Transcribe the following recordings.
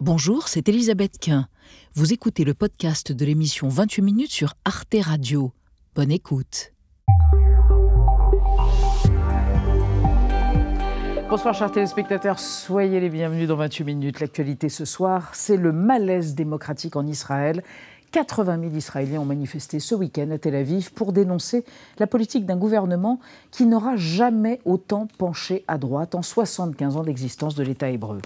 Bonjour, c'est Elisabeth Quint. Vous écoutez le podcast de l'émission 28 minutes sur Arte Radio. Bonne écoute. Bonsoir chers téléspectateurs, soyez les bienvenus dans 28 minutes. L'actualité ce soir, c'est le malaise démocratique en Israël. 80 000 Israéliens ont manifesté ce week-end à Tel Aviv pour dénoncer la politique d'un gouvernement qui n'aura jamais autant penché à droite en 75 ans d'existence de l'État hébreu.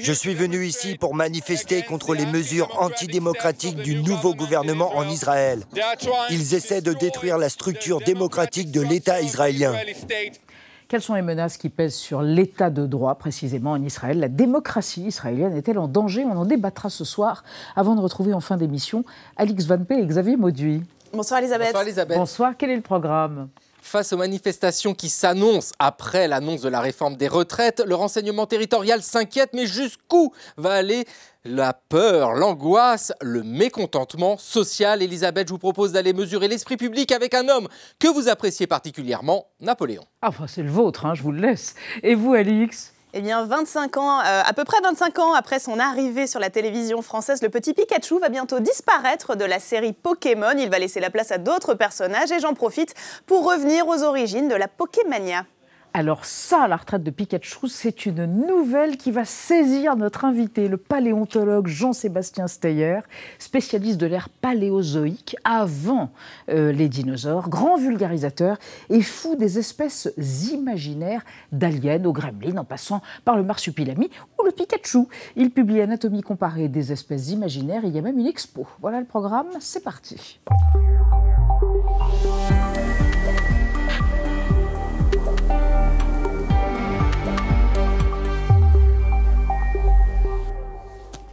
Je suis venu ici pour manifester contre les mesures antidémocratiques du nouveau gouvernement en Israël. Ils essaient de détruire la structure démocratique de l'État israélien. Quelles sont les menaces qui pèsent sur l'état de droit précisément en Israël? La démocratie israélienne est-elle en danger? On en débattra ce soir avant de retrouver en fin d'émission Alix Van P et Xavier Mauduit. Bonsoir Elisabeth. Bonsoir Elisabeth. Bonsoir, quel est le programme? Face aux manifestations qui s'annoncent après l'annonce de la réforme des retraites, le renseignement territorial s'inquiète, mais jusqu'où va aller la peur, l'angoisse, le mécontentement social? Elisabeth, je vous propose d'aller mesurer l'esprit public avec un homme que vous appréciez particulièrement, Napoléon. Ah, c'est le vôtre, hein, je vous le laisse. Et vous, Alix? Eh bien, 25 ans, euh, à peu près 25 ans après son arrivée sur la télévision française, le petit Pikachu va bientôt disparaître de la série Pokémon. Il va laisser la place à d'autres personnages et j'en profite pour revenir aux origines de la Pokémania. Alors ça, la retraite de Pikachu, c'est une nouvelle qui va saisir notre invité, le paléontologue Jean-Sébastien Steyer, spécialiste de l'ère paléozoïque avant euh, les dinosaures, grand vulgarisateur et fou des espèces imaginaires d'aliens au gremlin en passant par le marsupilami ou le Pikachu. Il publie Anatomie comparée des espèces imaginaires et il y a même une expo. Voilà le programme, c'est parti.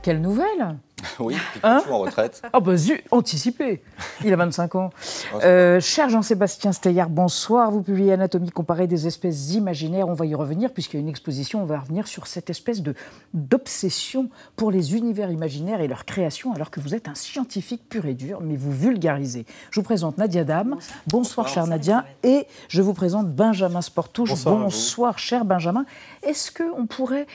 Quelle nouvelle Oui, Pikachu en retraite. Ah bah zut, anticipé. Il a 25 ans. Euh, cher Jean-Sébastien Steyer, bonsoir. Vous publiez Anatomie comparée des espèces imaginaires. On va y revenir puisqu'il y a une exposition. On va revenir sur cette espèce de d'obsession pour les univers imaginaires et leur création, alors que vous êtes un scientifique pur et dur, mais vous vulgarisez. Je vous présente Nadia Dame. Bonsoir, cher Nadia. Et je vous présente Benjamin Sportouche. Bonsoir, bonsoir cher Benjamin. Est-ce qu'on pourrait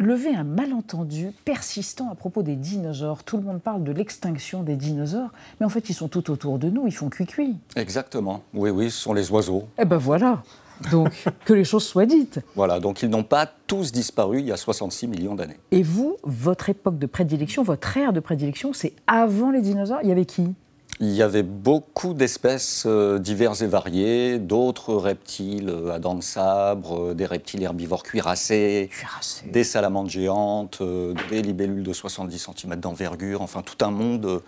lever un malentendu persistant à propos des dinosaures. Tout le monde parle de l'extinction des dinosaures, mais en fait, ils sont tout autour de nous, ils font cuit-cuit. Exactement. Oui, oui, ce sont les oiseaux. Eh ben voilà. Donc, que les choses soient dites. Voilà, donc ils n'ont pas tous disparu il y a 66 millions d'années. Et vous, votre époque de prédilection, votre ère de prédilection, c'est avant les dinosaures Il y avait qui? Il y avait beaucoup d'espèces euh, diverses et variées, d'autres reptiles euh, à dents de sabre, euh, des reptiles herbivores cuirassés, des salamandres géantes, des libellules de 70 cm d'envergure, enfin tout un monde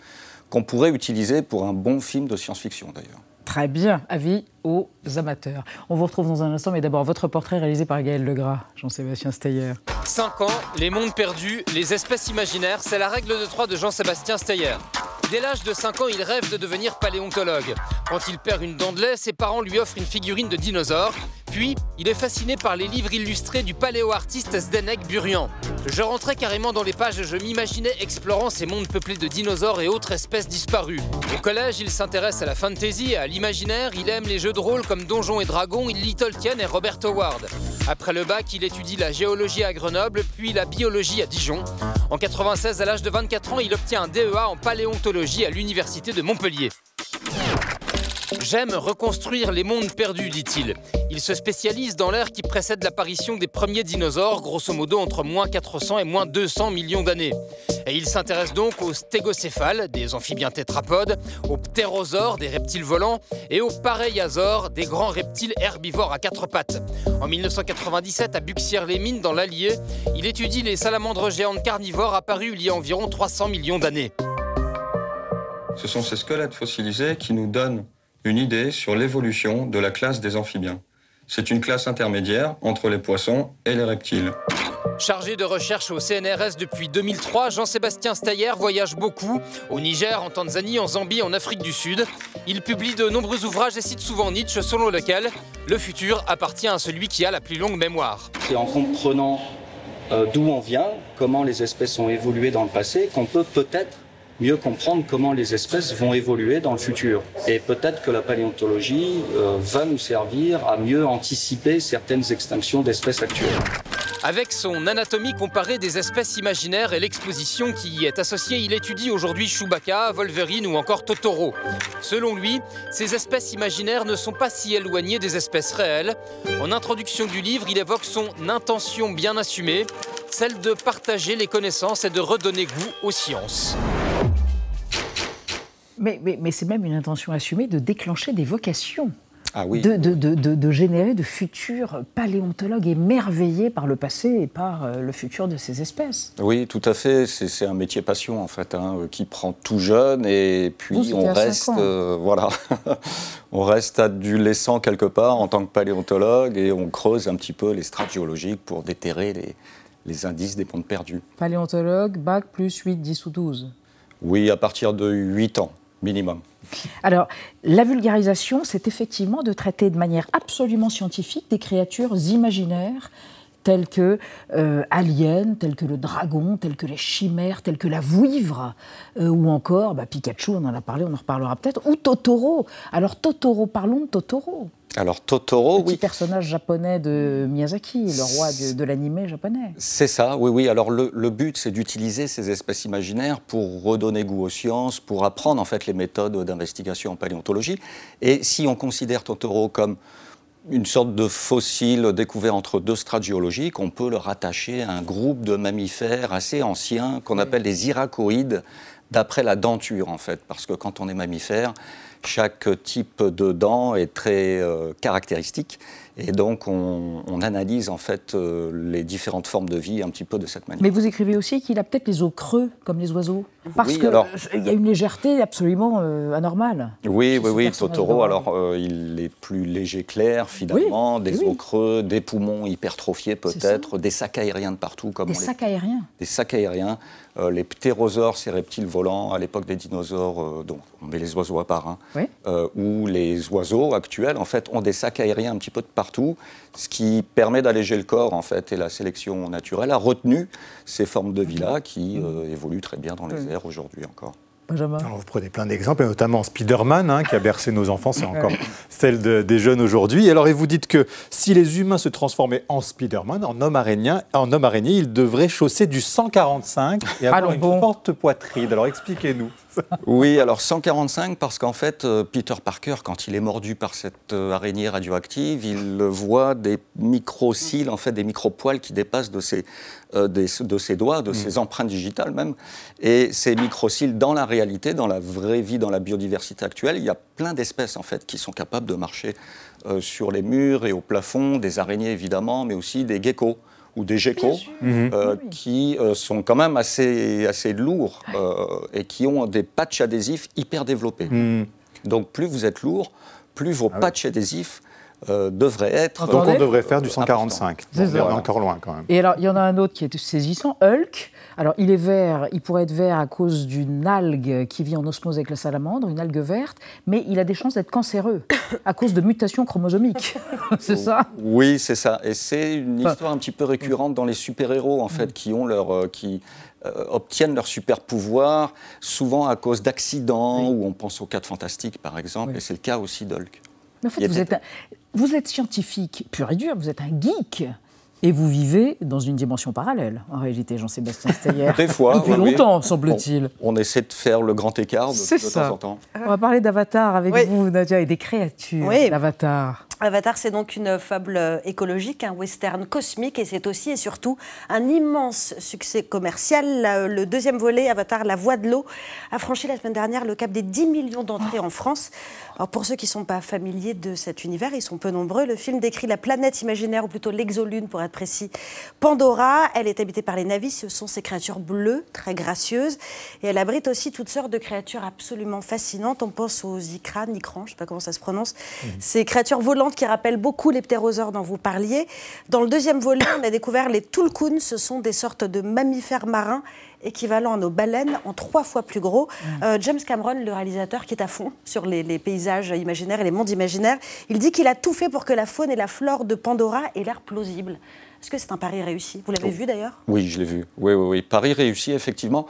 qu'on pourrait utiliser pour un bon film de science-fiction d'ailleurs. Très bien, avis aux amateurs. On vous retrouve dans un instant, mais d'abord votre portrait réalisé par Gaël Legras, Jean-Sébastien Steyer. 5 ans, les mondes perdus, les espèces imaginaires, c'est la règle de 3 de Jean-Sébastien Steyer. Dès l'âge de 5 ans, il rêve de devenir paléontologue. Quand il perd une dent de lait, ses parents lui offrent une figurine de dinosaure. Puis, il est fasciné par les livres illustrés du paléo-artiste Zdenek Burian. Je rentrais carrément dans les pages je m'imaginais explorant ces mondes peuplés de dinosaures et autres espèces disparues. Au collège, il s'intéresse à la fantasy et à l'imaginaire, il aime les jeux de rôle comme Donjons et Dragons, il Tolkien et Robert Howard. Après le bac, il étudie la géologie à Grenoble, puis la biologie à Dijon. En 96, à l'âge de 24 ans, il obtient un DEA en paléontologie à l'université de Montpellier. J'aime reconstruire les mondes perdus, dit-il. Il se spécialise dans l'ère qui précède l'apparition des premiers dinosaures, grosso modo entre moins 400 et moins 200 millions d'années. Et il s'intéresse donc aux stégocéphales, des amphibiens tétrapodes, aux ptérosaures, des reptiles volants, et aux pareiasaures, des grands reptiles herbivores à quatre pattes. En 1997, à Buxières-les-Mines, dans l'Allier, il étudie les salamandres géantes carnivores apparus il y a environ 300 millions d'années. Ce sont ces squelettes fossilisés qui nous donnent une idée sur l'évolution de la classe des amphibiens. C'est une classe intermédiaire entre les poissons et les reptiles. Chargé de recherche au CNRS depuis 2003, Jean-Sébastien Steyer voyage beaucoup, au Niger, en Tanzanie, en Zambie, en Afrique du Sud. Il publie de nombreux ouvrages et cite souvent Nietzsche, selon lequel le futur appartient à celui qui a la plus longue mémoire. C'est en comprenant euh, d'où on vient, comment les espèces ont évolué dans le passé, qu'on peut peut-être mieux comprendre comment les espèces vont évoluer dans le futur. Et peut-être que la paléontologie euh, va nous servir à mieux anticiper certaines extinctions d'espèces actuelles. Avec son anatomie comparée des espèces imaginaires et l'exposition qui y est associée, il étudie aujourd'hui Chewbacca, Wolverine ou encore Totoro. Selon lui, ces espèces imaginaires ne sont pas si éloignées des espèces réelles. En introduction du livre, il évoque son intention bien assumée, celle de partager les connaissances et de redonner goût aux sciences. Mais, mais, c'est même une intention assumée de déclencher des vocations. Ah oui. de, de, de, de, générer de futurs paléontologues émerveillés par le passé et par euh, le futur de ces espèces. Oui, tout à fait. C'est un métier passion en fait, hein, qui prend tout jeune et puis on reste, euh, voilà, on reste adolescent quelque part en tant que paléontologue et on creuse un petit peu les strates géologiques pour déterrer les, les indices des ponts perdus. Paléontologue, bac plus 8, 10 ou 12 Oui, à partir de 8 ans minimum. Alors, la vulgarisation, c'est effectivement de traiter de manière absolument scientifique des créatures imaginaires telles que euh, Alien, telles que le dragon, telles que les chimères, telles que la vouivre, euh, ou encore bah, Pikachu, on en a parlé, on en reparlera peut-être, ou Totoro. Alors Totoro, parlons de Totoro. Alors Totoro, Petit personnage japonais de Miyazaki, le roi de, de l'animé japonais. C'est ça, oui, oui. Alors le, but, c'est d'utiliser ces espèces imaginaires pour redonner goût aux sciences, pour apprendre en fait les méthodes d'investigation en paléontologie. Et si on considère Totoro comme une sorte de fossile découvert entre deux strates géologiques, on peut le rattacher à un groupe de mammifères assez anciens qu'on appelle les iracoïdes, d'après la denture en fait, parce que quand on est mammifère, chaque type de dent est très euh, caractéristique. Et donc, on, analyse en fait euh, les différentes formes de vie un petit peu de cette manière. Mais vous écrivez aussi qu'il a peut-être les os creux, comme les oiseaux. Parce qu'il y a une légèreté absolument euh, anormale. Oui, oui, oui. Totoro, alors, il est plus léger, clair, finalement. des os creux, des poumons hypertrophiés, peut-être, des sacs aériens de partout. Comme des sacs aériens Des sacs aériens. Les ptérosaures, ces reptiles volants, à l'époque des dinosaures, donc on met les oiseaux à part, hein, euh, où les oiseaux actuels en fait ont des sacs aériens un petit peu de partout, ce qui permet d'alléger le corps en fait. Et la sélection naturelle a retenu ces formes de vie-là qui euh, évoluent très bien dans les airs aujourd'hui encore. Alors vous prenez plein d'exemples, et notamment Spider-Man, hein, qui a bercé nos enfants, c'est encore celle des jeunes aujourd'hui. Alors, et vous dites que si les humains se transformaient en Spider-Man, en homme araignée, en homme araignée, ils devraient chausser du 145 et avoir une forte poitrine. Alors, expliquez-nous. Oui, alors 145 parce qu'en fait, euh, Peter Parker, quand il est mordu par cette euh, araignée radioactive, il voit des micro-cils, en fait, des micro-poils qui dépassent de ses, euh, de ses doigts, de mm. ses empreintes digitales même. Et ces micro-cils, dans la réalité, dans la vraie vie, dans la biodiversité actuelle, il y a plein d'espèces, en fait, qui sont capables de marcher sur les murs et au plafond, des araignées évidemment, mais aussi des geckos ou des geckos euh, ah qui euh, sont quand même assez, assez lourds euh, et qui ont des patchs adhésifs hyper développés. Mhm. Donc plus vous êtes lourd, plus vos ah patchs adhésifs devraient être. Donc on devrait faire du 145. On est encore loin quand même. Et alors il y en a un autre qui est saisissant, Hulk. Alors, il est vert, il pourrait être vert à cause d'une algue qui vit en osmose avec la salamandre, une algue verte, mais il a des chances d'être cancéreux à cause de mutations chromosomiques. c'est ça? Oui, c'est ça. Et c'est une histoire un petit peu récurrente dans les super-héros, en fait, qui ont leur. Euh, qui, euh, obtiennent leur super pouvoir, souvent à cause d'accidents, ou on pense aux quatre fantastiques par exemple, et c'est le cas aussi d'Hulk. Mais en fait, vous êtes, vous êtes scientifique pur et dur, vous êtes un geek. Et vous vivez dans une dimension parallèle, en réalité, Jean-Sébastien Steyer. Des fois. Depuis longtemps, semble-t-il. On, essaie de faire le grand écart de, temps en temps. On va parler d'Avatar avec vous, Nadia, et des créatures d'Avatar. Avatar, c'est donc une fable euh, écologique, un western cosmique, et c'est aussi et surtout un immense succès commercial. Le deuxième volet, Avatar, La Voix de l'eau, a franchi la semaine dernière le cap des 10 millions d'entrées en France. Alors pour ceux qui ne sont pas familiers de cet univers, ils sont peu nombreux. Le film décrit la planète imaginaire, ou plutôt l'exolune pour être précis, Pandora. Elle est habitée par les navis, ce sont ces créatures bleues, très gracieuses, et elle abrite aussi toutes sortes de créatures absolument fascinantes. On pense aux Ikran, Ikran, je ne sais pas comment ça se prononce, mmh. ces créatures volantes qui rappellent beaucoup les ptérosaures dont vous parliez. Dans le deuxième volet, on a découvert les tulkuns. Ce sont des sortes de mammifères marins équivalents à nos baleines, en trois fois plus gros. Mm. Euh, James Cameron, le réalisateur, qui est à fond sur les, paysages imaginaires et les mondes imaginaires, il dit qu'il a tout fait pour que la faune et la flore de Pandora aient l'air plausibles. Est-ce que c'est un pari réussi? Vous l'avez vu d'ailleurs? Oui, je l'ai vu. Oui, oui, oui. Pari réussi, effectivement.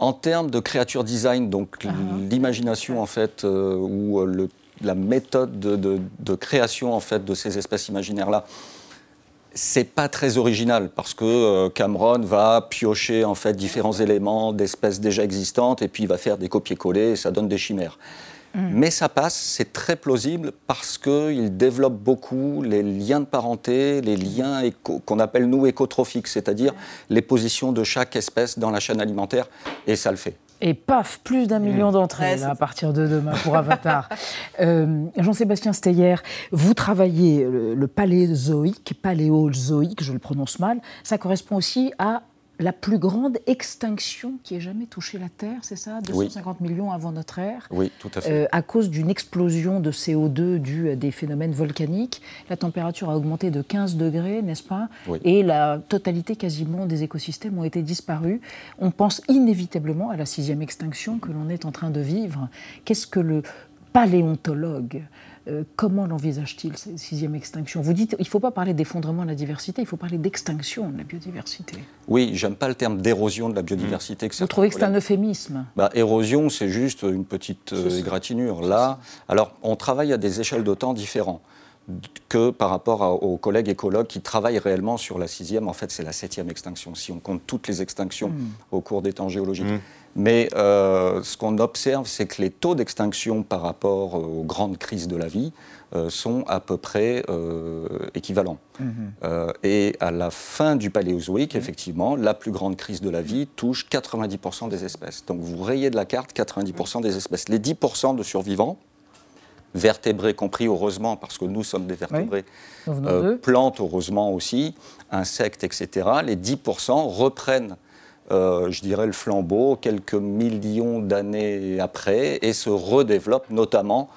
En termes de créature design, donc ah. l'imagination en fait, euh, ou euh, le la méthode de, création en fait de ces espèces imaginaires là c'est pas très original parce que euh, Cameron va piocher en fait différents éléments d'espèces déjà existantes et puis il va faire des copier-coller et ça donne des chimères. Mm. Mais ça passe, c'est très plausible parce qu'il développe beaucoup les liens de parenté, les liens qu'on appelle nous écotrophiques, c'est-à-dire les positions de chaque espèce dans la chaîne alimentaire, et ça le fait. Et paf, plus d'un million mmh. d'entrées à partir de demain pour Avatar. Euh, Jean-Sébastien Steyer, vous travaillez le, le paléozoïque, paléozoïque, je le prononce mal. Ça correspond aussi à la plus grande extinction qui ait jamais touché la Terre, c'est ça 250 millions avant notre ère. Oui, tout à fait. Euh, à cause d'une explosion de CO2 due à des phénomènes volcaniques. La température a augmenté de 15 degrés, n'est-ce pas? Et la totalité quasiment des écosystèmes ont été disparus. On pense inévitablement à la sixième extinction que l'on est en train de vivre. Qu'est-ce que le paléontologue euh, comment l'envisage-t-il, cette sixième extinction? Vous dites il ne faut pas parler d'effondrement de la diversité, il faut parler d'extinction de la biodiversité. Oui, j'aime pas le terme d'érosion de la biodiversité. Vous trouvez que c'est un euphémisme? Bah, Érosion, c'est juste une petite euh, égratignure. Là, alors, on travaille à des échelles de temps différentes que par rapport aux collègues écologues qui travaillent réellement sur la sixième. En fait, c'est la septième extinction, si on compte toutes les extinctions hmm. au cours des temps géologiques. Hmm. Mais euh, ce qu'on observe, c'est que les taux d'extinction par rapport aux grandes crises de la vie euh, sont à peu près euh, équivalents. Mhm. et à la fin du Paléozoïque, effectivement, la plus grande crise de la vie touche 90% des espèces. Donc vous rayez de la carte 90% des espèces. Les 10% de survivants, vertébrés compris heureusement, parce que nous sommes des vertébrés, plantes heureusement aussi, insectes, etc., les 10% reprennent euh, je dirais, le flambeau quelques millions d'années après et se redéveloppe notamment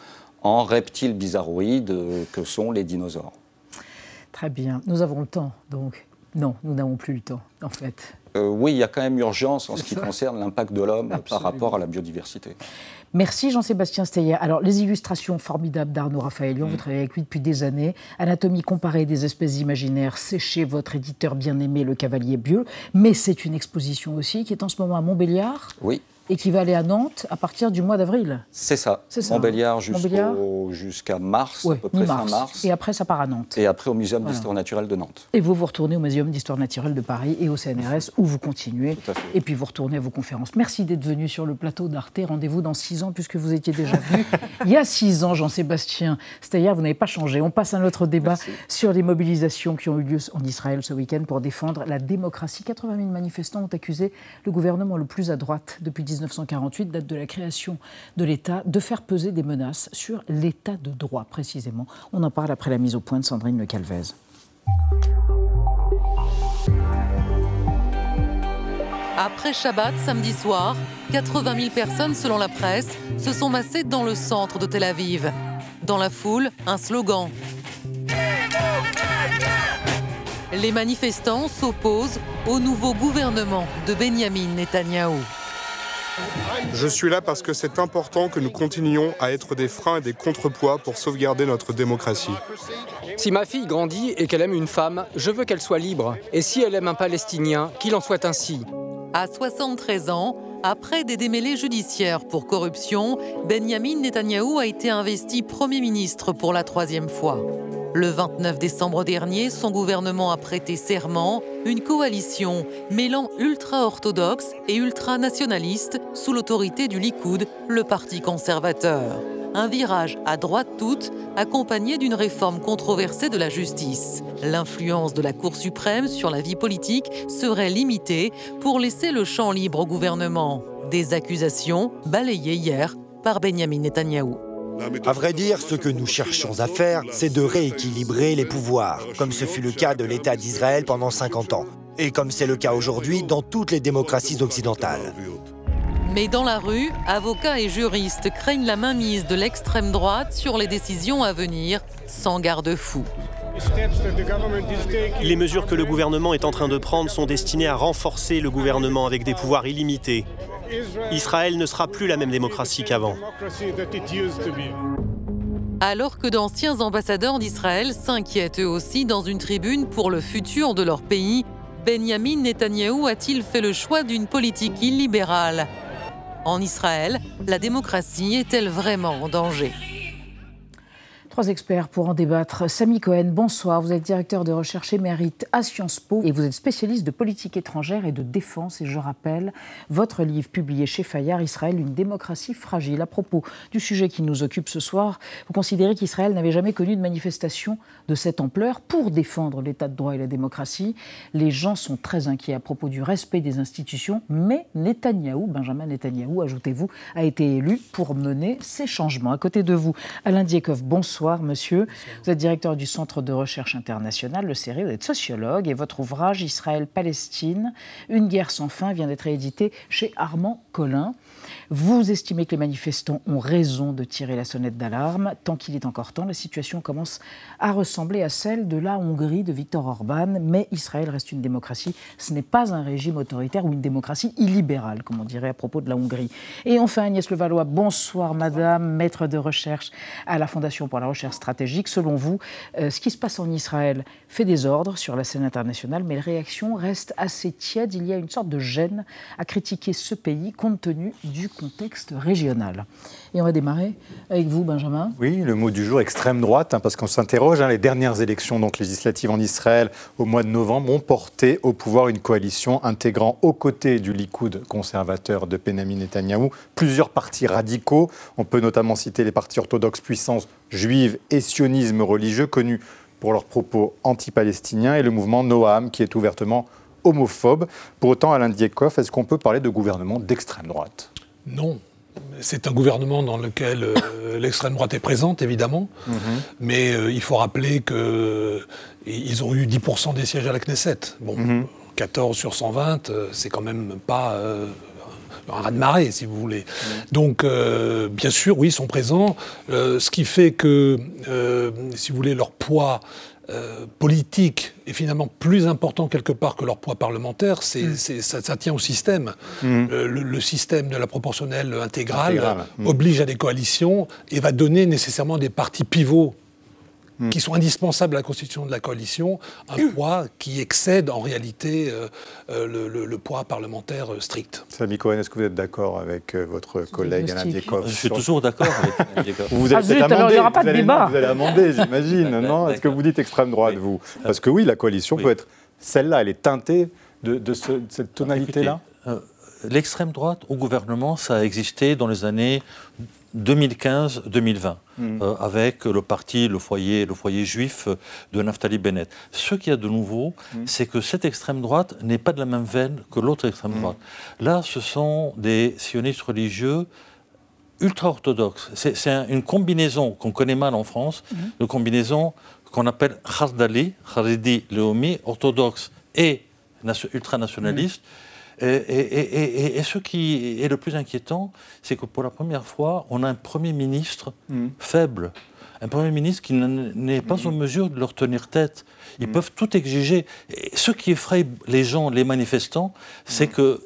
en reptiles bizarroïdes que sont les dinosaures. Très bien. Nous avons le temps, donc. Non, nous n'avons plus le temps, en fait. Euh, oui, il y a quand même urgence en ce qui concerne l'impact de l'homme par rapport à la biodiversité. Merci Jean-Sébastien Steyer. Alors, les illustrations formidables d'Arnaud Raphaëlion, vous mm. travaillez avec lui depuis des années. Anatomie comparée des espèces imaginaires, c'est chez votre éditeur bien-aimé, Le Cavalier Bieux. Mais c'est une exposition aussi qui est en ce moment à Montbéliard? Oui et qui va aller à Nantes à partir du mois d'avril. C'est ça. ça. Montbéliard jusqu'à mars, à peu près fin mars. Et après, ça part à Nantes. Et après au Muséum d'histoire naturelle de Nantes. Et vous, vous retournez au Muséum d'histoire naturelle de Paris et au CNRS, où vous continuez. Et puis vous retournez à vos conférences. Merci d'être venu sur le plateau d'Arte. Rendez-vous dans six ans, puisque vous étiez déjà venu il y a six ans, Jean-Sébastien. C'est-à-dire, vous n'avez pas changé. On passe à notre débat sur les mobilisations qui ont eu lieu en Israël ce week-end pour défendre la démocratie. 80 000 manifestants ont accusé le gouvernement le plus à droite depuis 1948 de la création de l'État, de faire peser des menaces sur l'État de droit précisément. On en parle après la mise au point de Sandrine Le Calvez. Après Shabbat, samedi soir, 80 000 personnes, selon la presse, se sont massées dans le centre de Tel Aviv. Dans la foule, un slogan. Les manifestants s'opposent au nouveau gouvernement de Benjamin Netanyahou. Je suis là parce que c'est important que nous continuions à être des freins et des contrepoids pour sauvegarder notre démocratie. Si ma fille grandit et qu'elle aime une femme, je veux qu'elle soit libre. Et si elle aime un Palestinien, qu'il en soit ainsi. À 73 ans, après des démêlés judiciaires pour corruption, Benjamin Netanyahou a été investi Premier ministre pour la troisième fois. Le 29 décembre dernier, son gouvernement a prêté serment, une coalition mêlant ultra-orthodoxes et ultra-nationalistes sous l'autorité du Likoud, le parti conservateur. Un virage à droite toute, accompagné d'une réforme controversée de la justice. L'influence de la Cour suprême sur la vie politique serait limitée pour laisser le champ libre au gouvernement. Des accusations balayées hier par Benjamin Netanyahou. À vrai dire, ce que nous cherchons à faire, c'est de rééquilibrer les pouvoirs, comme ce fut le cas de l'État d'Israël pendant 50 ans, et comme c'est le cas aujourd'hui dans toutes les démocraties occidentales. Mais dans la rue, avocats et juristes craignent la mainmise de l'extrême droite sur les décisions à venir, sans garde-fou. Les mesures que le gouvernement est en train de prendre sont destinées à renforcer le gouvernement avec des pouvoirs illimités. Israël ne sera plus la même démocratie qu'avant. Alors que d'anciens ambassadeurs d'Israël s'inquiètent eux aussi dans une tribune pour le futur de leur pays, Benjamin Netanyahou a-t-il fait le choix d'une politique illibérale? En Israël, la démocratie est-elle vraiment en danger? Trois experts pour en débattre. Samy Cohen, bonsoir. Vous êtes directeur de recherche émérite à Sciences Po et vous êtes spécialiste de politique étrangère et de défense. Et je rappelle votre livre publié chez Fayard, Israël, une démocratie fragile. À propos du sujet qui nous occupe ce soir, vous considérez qu'Israël n'avait jamais connu de manifestation de cette ampleur pour défendre l'état de droit et la démocratie. Les gens sont très inquiets à propos du respect des institutions, mais Netanyahou, Benjamin Netanyahou, ajoutez-vous, a été élu pour mener ces changements. À côté de vous, Alain Diekov, bonsoir. Bonsoir, monsieur. Vous êtes directeur du Centre de recherche internationale, le CERI, vous êtes sociologue et votre ouvrage Israël-Palestine, Une guerre sans fin vient d'être édité chez Armand Collin. Vous estimez que les manifestants ont raison de tirer la sonnette d'alarme. Tant qu'il est encore temps, la situation commence à ressembler à celle de la Hongrie de Viktor Orban, mais Israël reste une démocratie. Ce n'est pas un régime autoritaire ou une démocratie illibérale, comme on dirait à propos de la Hongrie. Et enfin, Agnès Levallois, bonsoir madame, maître de recherche à la Fondation pour la recherche stratégique. Selon vous, euh, ce qui se passe en Israël fait des ordres sur la scène internationale, mais les réactions restent assez tièdes. Il y a une sorte de gêne à critiquer ce pays compte tenu du contexte régional. Et on va démarrer avec vous, Benjamin. Oui, le mot du jour, extrême droite, hein, parce qu'on s'interroge. Hein, les dernières élections donc, législatives en Israël au mois de novembre ont porté au pouvoir une coalition intégrant aux côtés du Likoud conservateur de Benjamin Netanyahou plusieurs partis radicaux. On peut notamment citer les partis orthodoxes puissance juive et sionisme religieux, connus pour leurs propos anti-palestiniens, et le mouvement Noam, qui est ouvertement homophobe. Pour autant, Alain Diekov, est-ce qu'on peut parler de gouvernement d'extrême droite? Non. C'est un gouvernement dans lequel euh, l'extrême droite est présente, évidemment, mhm. mais euh, il faut rappeler qu'ils ont eu 10% des sièges à la Knesset. Bon, 14 mhm. sur 120, euh, c'est quand même pas un raz-de-marée, si vous voulez. Donc, euh, bien sûr, oui, ils sont présents. Euh, ce qui fait que, si vous voulez, leur poids politique est finalement plus important quelque part que leur poids parlementaire, c'est, mm. ça, tient au système. Mm. Le, système de la proportionnelle intégrale, mm. oblige à des coalitions et va donner nécessairement des partis pivots Hmm. qui sont indispensables à la constitution de la coalition, un poids qui excède en réalité euh, euh, le, poids parlementaire euh, strict. Samy Cohen, est-ce que vous êtes d'accord avec votre collègue Alain Diekov Je suis toujours d'accord avec Diekov. Vous allez ah, il n'y aura pas de débat. Vous allez amender, j'imagine, non Est-ce que vous dites extrême droite, vous Parce que oui, la coalition peut être celle-là, elle est teintée de, cette tonalité-là L'extrême droite au gouvernement, ça a existé dans les années 2015-2020, hmm. euh, avec le parti, le foyer, le foyer juif de Naftali Bennett. Ce qu'il y a de nouveau, hmm. c'est que cette extrême droite n'est pas de la même veine que l'autre extrême hmm. droite. Là, ce sont des sionistes religieux ultra-orthodoxes. C'est une combinaison qu'on connaît mal en France, une combinaison qu'on appelle Khardali, Kharidi, Leomi, orthodoxe et ultranationaliste. Et, ce qui est le plus inquiétant, c'est que pour la première fois, on a un Premier ministre mm. faible. Un Premier ministre qui n'est pas en mesure de leur tenir tête. Ils mm. peuvent tout exiger. Et ce qui effraie les gens, les manifestants, c'est mm. que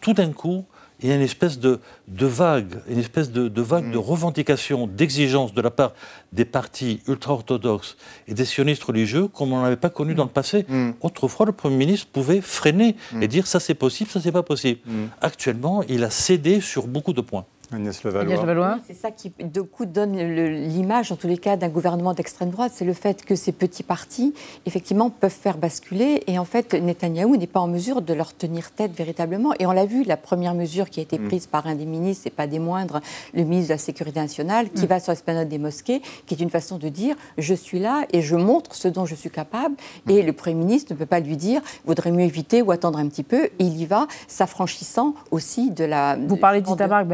tout d'un coup, il y a une espèce de, vague, une espèce de, vague de mm. revendication, d'exigence de la part des partis ultra-orthodoxes et des sionistes religieux comme on n'avait pas connu dans le passé. Mm. Autrefois, le Premier ministre pouvait freiner et dire ça c'est possible, ça c'est pas possible. Actuellement, il a cédé sur beaucoup de points. Agnès Levallois. C'est ça qui, de coup, donne l'image, en tous les cas, d'un gouvernement d'extrême droite. C'est le fait que ces petits partis, effectivement, peuvent faire basculer. Et en fait, Netanyahou n'est pas en mesure de leur tenir tête véritablement. Et on l'a vu, la première mesure qui a été mm. prise par un des ministres, et pas des moindres, le ministre de la Sécurité nationale, qui mm. va sur l'esplanade des mosquées, qui est une façon de dire je suis là et je montre ce dont je suis capable. Mm. Et le Premier ministre ne peut pas lui dire vaudrait mieux éviter ou attendre un petit peu. il y va, s'affranchissant aussi de la. Vous parlez d'Itamar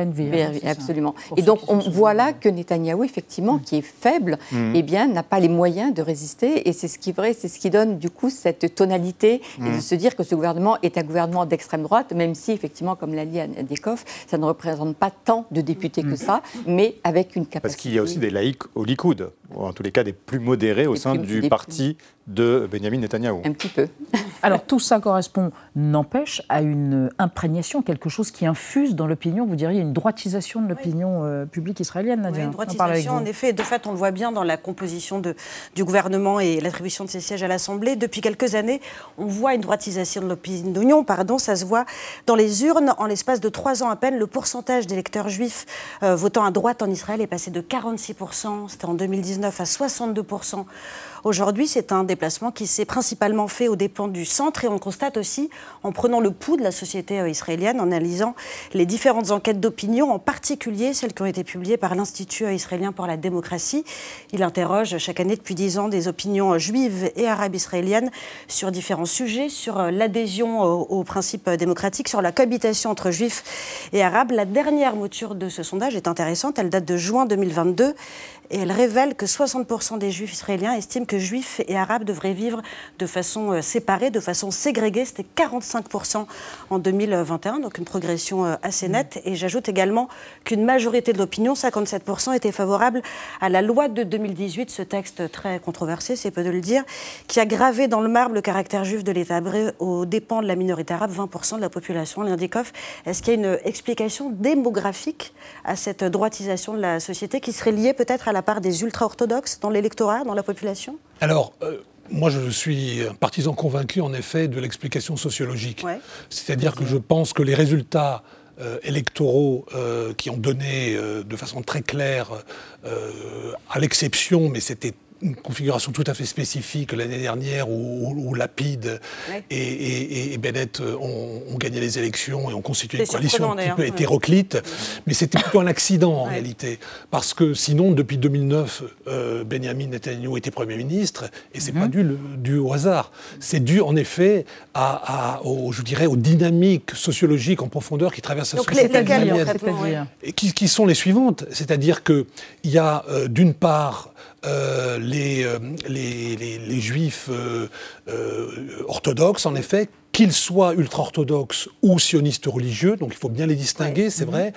Absolument. Et donc, on voit là que Netanyahou, effectivement, mm. qui est faible, mm. eh bien, n'a pas les moyens de résister. Et c'est ce qui vrai, c'est ce qui donne, du coup, cette tonalité et de mm. se dire que ce gouvernement est un gouvernement d'extrême droite, même si, effectivement, comme l'a dit Adekov, ça ne représente pas tant de députés que ça, mais avec une capacité. Parce qu'il y a aussi des laïcs au Likoud, ou en tous les cas des plus modérés au sein du parti de Benjamin Netanyahou. Un petit peu. Alors tout ça correspond, n'empêche, à une imprégnation, quelque chose qui infuse dans l'opinion, vous diriez une droitisation de l'opinion euh, publique israélienne, Nadia. Oui, une droitisation, en effet. De fait, on le voit bien dans la composition de, du gouvernement et l'attribution de ses sièges à l'Assemblée. Depuis quelques années, on voit une droitisation de l'opinion, pardon, ça se voit dans les urnes. En l'espace de trois ans à peine, le pourcentage d'électeurs juifs euh, votant à droite en Israël est passé de 46%, c'était en 2019, 79 à 62 Aujourd'hui, c'est un déplacement qui s'est principalement fait aux dépens du centre et on constate aussi, en prenant le pouls de la société euh, israélienne, en analysant les différentes enquêtes d'opinion, en particulier celles qui ont été publiées par l'Institut euh, israélien pour la démocratie. Il interroge chaque année depuis dix ans des opinions euh, juives et arabes israéliennes sur différents sujets, sur l'adhésion aux principes démocratiques, sur la cohabitation entre juifs et arabes. La dernière mouture de ce sondage est intéressante, elle date de juin 2022 et elle révèle que 60% des juifs israéliens estiment que juifs et arabes devraient vivre de façon euh, séparée, de façon ségrégée. C'était 45% en 2021, donc une progression euh, assez nette. Et j'ajoute également qu'une majorité de l'opinion, 57%, était favorable à la loi de 2018, ce texte très controversé, c'est peu de le dire, qui a gravé dans le marbre le caractère juif de l'État hébreu aux dépens de la minorité arabe, 20% de la population. L'Indikoff, est-ce qu'il y a une explication démographique à cette droitisation de la société qui serait liée peut-être à la part des ultra-orthodoxes dans l'électorat, dans la population? Alors, euh, moi, je suis partisan convaincu, en effet, de l'explication sociologique. C'est-à-dire que je pense que les résultats euh, électoraux euh, qui ont donné de façon très claire, à l'exception, mais c'était une configuration tout à fait spécifique l'année dernière où, Lapide et, Bennett ont, gagné les élections et ont constitué une coalition un petit peu hétéroclite. Mais c'était plutôt un accident en réalité. Parce que sinon, depuis 2009, euh, Benjamin Netanyahu était Premier ministre et c'est n'est pas mhm. dû, au hasard. C'est dû en effet à, je dirais, aux dynamiques sociologiques en profondeur qui traversent la société Et qui, sont les suivantes. C'est-à-dire qu'il y a euh, d'une part euh, les, euh, les, les, juifs euh, orthodoxes, en effet, qu'ils soient ultra-orthodoxes ou sionistes religieux, donc il faut bien les distinguer, c'est mhm. vrai,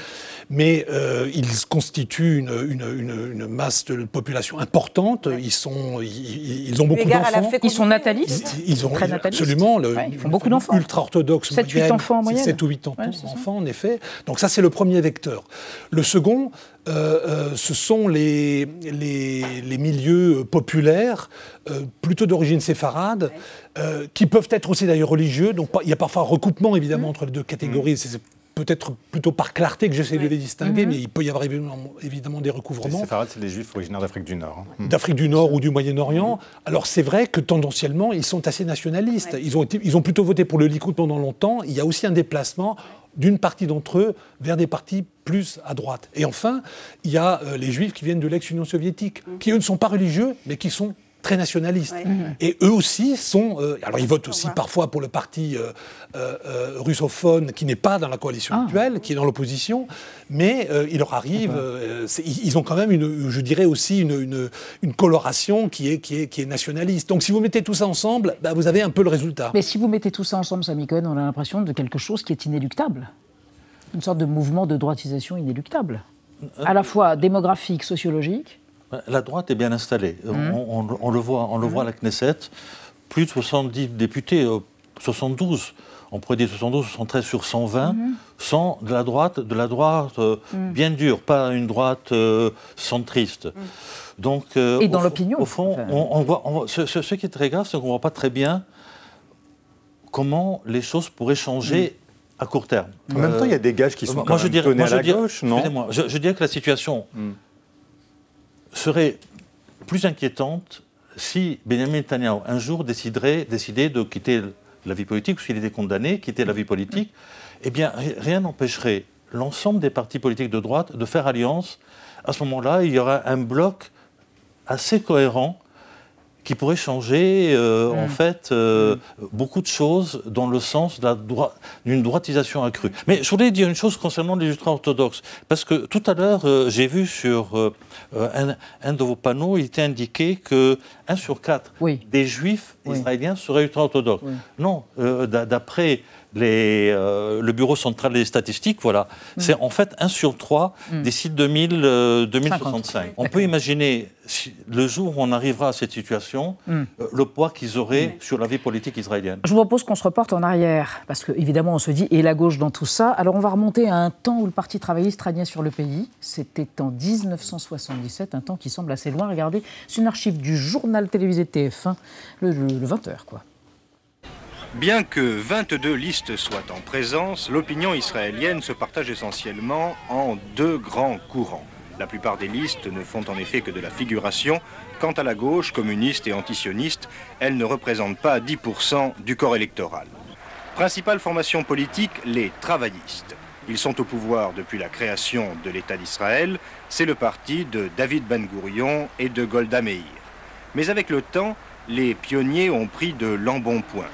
mais ils constituent une, une, une, masse de population importante, ils, sont, ils, ont beaucoup d'enfants. Ils sont natalistes Ils, ont Très natalistes. absolument, le, ils font beaucoup d'enfants. Ultra-orthodoxe 7-8 enfants en moyenne. 7 ou 8 enfants, en effet. Donc ça, c'est le premier vecteur. Le second, euh, euh, ce sont les, les, milieux populaires, euh, plutôt d'origine séfarade, qui peuvent être aussi d'ailleurs religieux. Donc il y a parfois un recoupement évidemment mmh. entre les deux catégories. Mmh. C'est peut-être plutôt par clarté que j'essaie de les distinguer, mmh. mais il peut y avoir évidemment, des recouvrements. Les séfarades, c'est les juifs originaires d'Afrique du Nord. Hein. D'Afrique du Nord ou du Moyen-Orient. Alors c'est vrai que tendanciellement, ils sont assez nationalistes. Ils, ont ils ont plutôt voté pour le Likoud pendant longtemps. Il y a aussi un déplacement d'une partie d'entre eux vers des partis plus à droite. Et enfin, il y a euh, les juifs qui viennent de l'ex-Union soviétique, mmh. qui eux ne sont pas religieux, mais qui sont très nationalistes. Mmh. Et eux aussi sont... Euh, alors ils votent aussi parfois pour le parti euh, russophone qui n'est pas dans la coalition ah. actuelle, qui est dans l'opposition, mais il leur arrive... ils ont quand même, une, je dirais aussi, une, une, coloration qui est, qui, est, qui est nationaliste. Donc si vous mettez tout ça ensemble, bah, vous avez un peu le résultat. Mais si vous mettez tout ça ensemble, Samy Cohen, on a l'impression de quelque chose qui est inéluctable une sorte de mouvement de droitisation inéluctable, euh, à la fois démographique, sociologique. La droite est bien installée. Mmh. On, le voit, on le voit à la Knesset. Plus de 70 députés, 72. Euh, on pourrait dire 72, 73 sur 120, mmh. sont de la droite, de la droite euh, mmh. bien dure, pas une droite centriste. Donc, Et dans l'opinion. Au fond, on, voit, ce, ce, qui est très grave, c'est qu'on ne voit pas très bien comment les choses pourraient changer à court terme. En même temps, il y a des gages qui sont moi, quand je dirais, moi, à la gauche, non? je, je, dirais que la situation. Serait plus inquiétante si Benjamin Netanyahu, un jour, déciderait, décidait de quitter la vie politique, ou s'il était condamné, quitter la vie politique, eh bien, rien n'empêcherait l'ensemble des partis politiques de droite de faire alliance. À ce moment-là, il y aura un bloc assez cohérent qui pourrait changer euh, en mm. fait euh, mm. beaucoup de choses dans le sens d'une droitisation accrue. Mais je voulais dire une chose concernant les ultra-orthodoxes, parce que tout à l'heure, euh, j'ai vu sur un, de vos panneaux, il était indiqué que 1 sur 4 des juifs israéliens seraient ultra-orthodoxes. Non, d'après les, euh, le Bureau central des statistiques, voilà, mm. c'est en fait 1 sur 3 mm. d'ici 2000, 2065. On peut imaginer, le jour où on arrivera à cette situation, mm. euh, le poids qu'ils auraient sur la vie politique israélienne. Je vous propose qu'on se reporte en arrière, parce qu'évidemment, on se dit, et la gauche dans tout ça Alors, on va remonter à un temps où le Parti travailliste régnait sur le pays. C'était en 1977, un temps qui semble assez loin. Regardez, c'est une archive du journal télévisé TF1, le, le 20h, quoi. Bien que 22 listes soient en présence, l'opinion israélienne se partage essentiellement en deux grands courants. La plupart des listes ne font en effet que de la figuration. Quant à la gauche, communiste et antisioniste, elle ne représente pas 10% du corps électoral. Principale formation politique, les travaillistes. Ils sont au pouvoir depuis la création de l'État d'Israël. C'est le parti de David Ben Gourion et de Golda Meir. Mais avec le temps, les pionniers ont pris de l'embonpoint.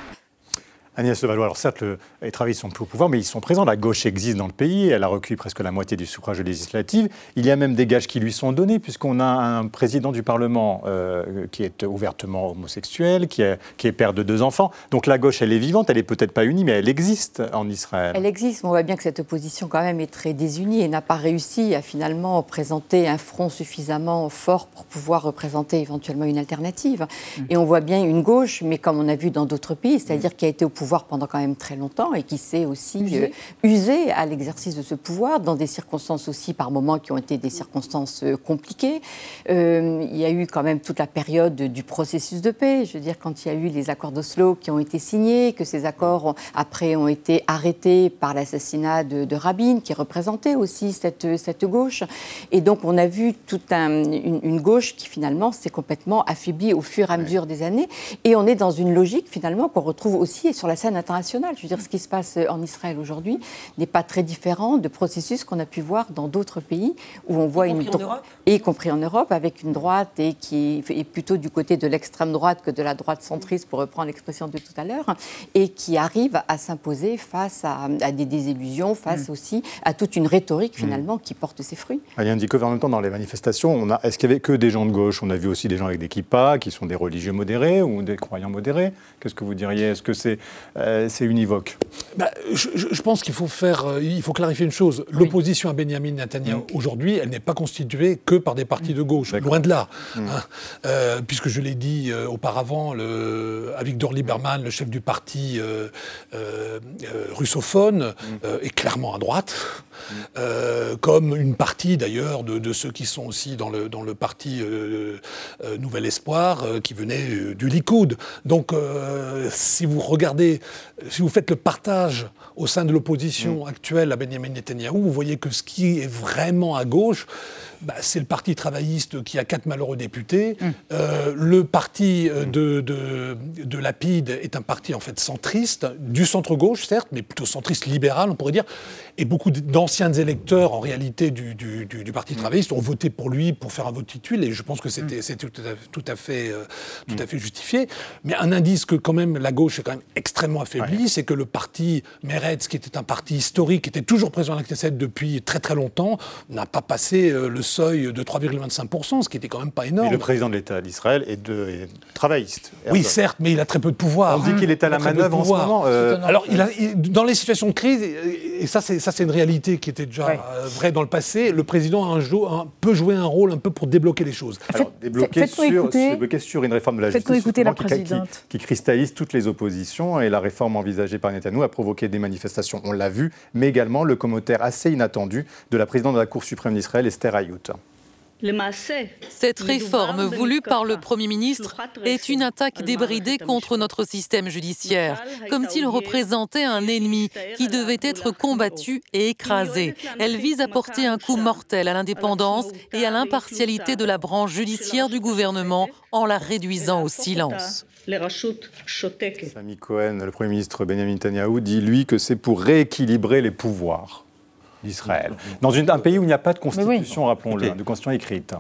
Agnès Levallois, alors certes, les travaillistes sont plus au pouvoir, mais ils sont présents. La gauche existe dans le pays, elle a recueilli presque la moitié du suffrage législatif. Il y a même des gages qui lui sont donnés, puisqu'on a un président du Parlement euh, qui est ouvertement homosexuel, qui est, qui est, père de deux enfants. Donc la gauche, elle est vivante, elle n'est peut-être pas unie, mais elle existe en Israël. Elle existe, on voit bien que cette opposition quand même est très désunie et n'a pas réussi à finalement présenter un front suffisamment fort pour pouvoir représenter éventuellement une alternative. Mmh. Et on voit bien une gauche, mais comme on a vu dans d'autres pays, c'est-à-dire qui a été au pouvoir pendant quand même très longtemps et qui s'est aussi euh, usé. à l'exercice de ce pouvoir dans des circonstances aussi par moments qui ont été des circonstances euh, compliquées. Euh, il y a eu quand même toute la période du processus de paix. Je veux dire, quand il y a eu les accords d'Oslo qui ont été signés, que ces accords après ont été arrêtés par l'assassinat de, Rabin, qui représentait aussi cette, cette gauche. Et donc on a vu toute une, gauche qui finalement s'est complètement affaiblie au fur et à mesure des années. Et on est dans une logique finalement qu'on retrouve aussi sur la scène internationale. Je veux dire, ce qui se passe en Israël aujourd'hui n'est pas très différent de processus qu'on a pu voir dans d'autres pays où on voit une droite, y compris en Europe, avec une droite et qui est plutôt du côté de l'extrême droite que de la droite centriste, pour reprendre l'expression de tout à l'heure, et qui arrive à s'imposer face à, des désillusions, face mm. aussi à toute une rhétorique mm. finalement qui porte ses fruits. Il y a un dit en même temps dans les manifestations, est-ce qu'il y avait que des gens de gauche? On a vu aussi des gens avec des kippas, qui sont des religieux modérés ou des croyants modérés. Qu'est-ce que vous diriez? Est-ce que c'est euh, c'est univoque bah, je, pense qu'il faut faire, euh, il faut clarifier une chose. L'opposition à Benjamin Netanyahu aujourd'hui, elle n'est pas constituée que par des partis de gauche, loin de là. Mm. Hein. Euh, puisque je l'ai dit auparavant, le, Victor Lieberman, le chef du parti russophone, mm. est clairement à droite. comme une partie d'ailleurs de, ceux qui sont aussi dans le, dans le parti Nouvel Espoir, qui venait du Likoud. Donc, si vous regardez si vous faites le partage au sein de l'opposition mm. actuelle à Benjamin Netanyahu, vous voyez que ce qui est vraiment à gauche, bah, c'est le Parti travailliste qui a quatre malheureux députés. Mm. Euh, le parti euh, de, de, de, Lapide est un parti en fait centriste, du centre-gauche certes, mais plutôt centriste libéral, on pourrait dire. Et beaucoup d'anciens électeurs, en réalité, du, du, du, Parti mm. travailliste ont voté pour lui pour faire un vote titule, et je pense que c'était tout, tout, à fait, euh, tout à fait justifié. Mais un indice que quand même la gauche est quand même extrêmement affaiblie, c'est que le parti Meretz, qui était un parti historique, qui était toujours présent à la Knesset depuis très très longtemps, n'a pas passé le seuil de 3,25%, ce qui était quand même pas énorme. Mais le président de l'État d'Israël est, de, travailliste. Oui, certes, mais il a très peu de pouvoir. On dit qu'il est à la manœuvre en ce moment. Euh, Alors, il a, dans les situations de crise, et ça c'est une réalité qui était déjà euh, vraie dans le passé, le président a un, peut jouer un rôle un peu pour débloquer les choses. Alors, débloquer, sur, débloquer, sur, une réforme de la justice écouter la présidente. Qui, qui, cristallise toutes les oppositions et la réforme envisagée par Netanyahu a provoqué des manifestations, on l'a vu, mais également le commentaire assez inattendu de la présidente de la Cour suprême d'Israël, Esther Cette réforme voulue par le Premier ministre est une attaque débridée contre notre système judiciaire, comme s'il représentait un ennemi qui devait être combattu et écrasé. Elle vise à porter un coup mortel à l'indépendance et à l'impartialité de la branche judiciaire du gouvernement en la réduisant au silence. Sami Cohen, le Premier ministre Benjamin Netanyahu, dit lui que c'est pour rééquilibrer les pouvoirs d'Israël. Dans un pays où il n'y a pas de constitution, rappelons-le, de constitution écrite.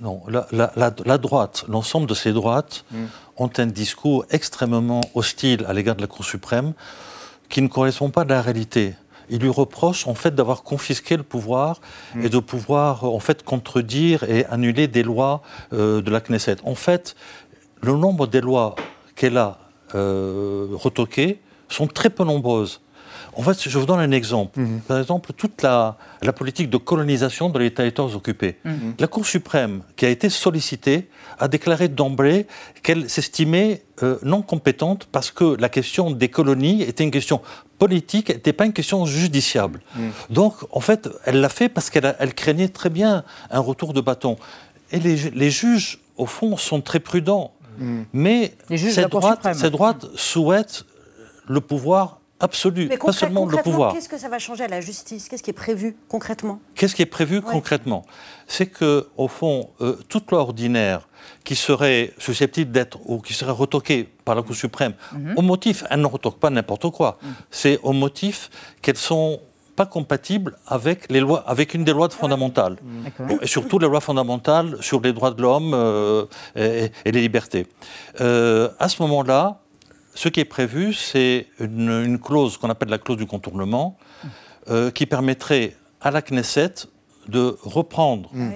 Non, la, droite, l'ensemble de ces droites mm. ont un discours extrêmement hostile à l'égard de la Cour suprême qui ne correspond pas à la réalité. Ils lui reprochent en fait d'avoir confisqué le pouvoir et de pouvoir en fait contredire et annuler des lois euh, de la Knesset. En fait, le nombre des lois qu'elle a euh, retoquées sont très peu nombreuses. En fait, je vous donne un exemple. Mhm. Par exemple, toute la, politique de colonisation de l'État territoires occupés. Mhm. La Cour suprême, qui a été sollicitée, a déclaré d'emblée qu'elle s'estimait euh, non compétente parce que la question des colonies était une question politique, n'était pas une question judiciable. Mhm. Donc, en fait, elle l'a fait parce qu'elle craignait très bien un retour de bâton. Et les, juges, au fond, sont très prudents. Mais cette droite, cette droite souhaite le pouvoir absolue, pas seulement le pouvoir. Qu'est-ce que ça va changer à la justice? Qu'est-ce qui est prévu concrètement? Qu'est-ce qui est prévu concrètement? C'est que, au fond, euh, toute loi ordinaire qui serait susceptible d'être ou qui serait retoquée par la Cour suprême, mhm. au motif, elle ne retoque pas n'importe quoi. Mhm. C'est au motif qu'elles sont pas compatibles avec, les lois, avec une des lois fondamentales. Et surtout les lois fondamentales sur les droits de l'homme euh, et, les libertés. Euh, à ce moment-là, ce qui est prévu, c'est une, clause qu'on appelle la clause du contournement, euh, qui permettrait à la Knesset de reprendre mm.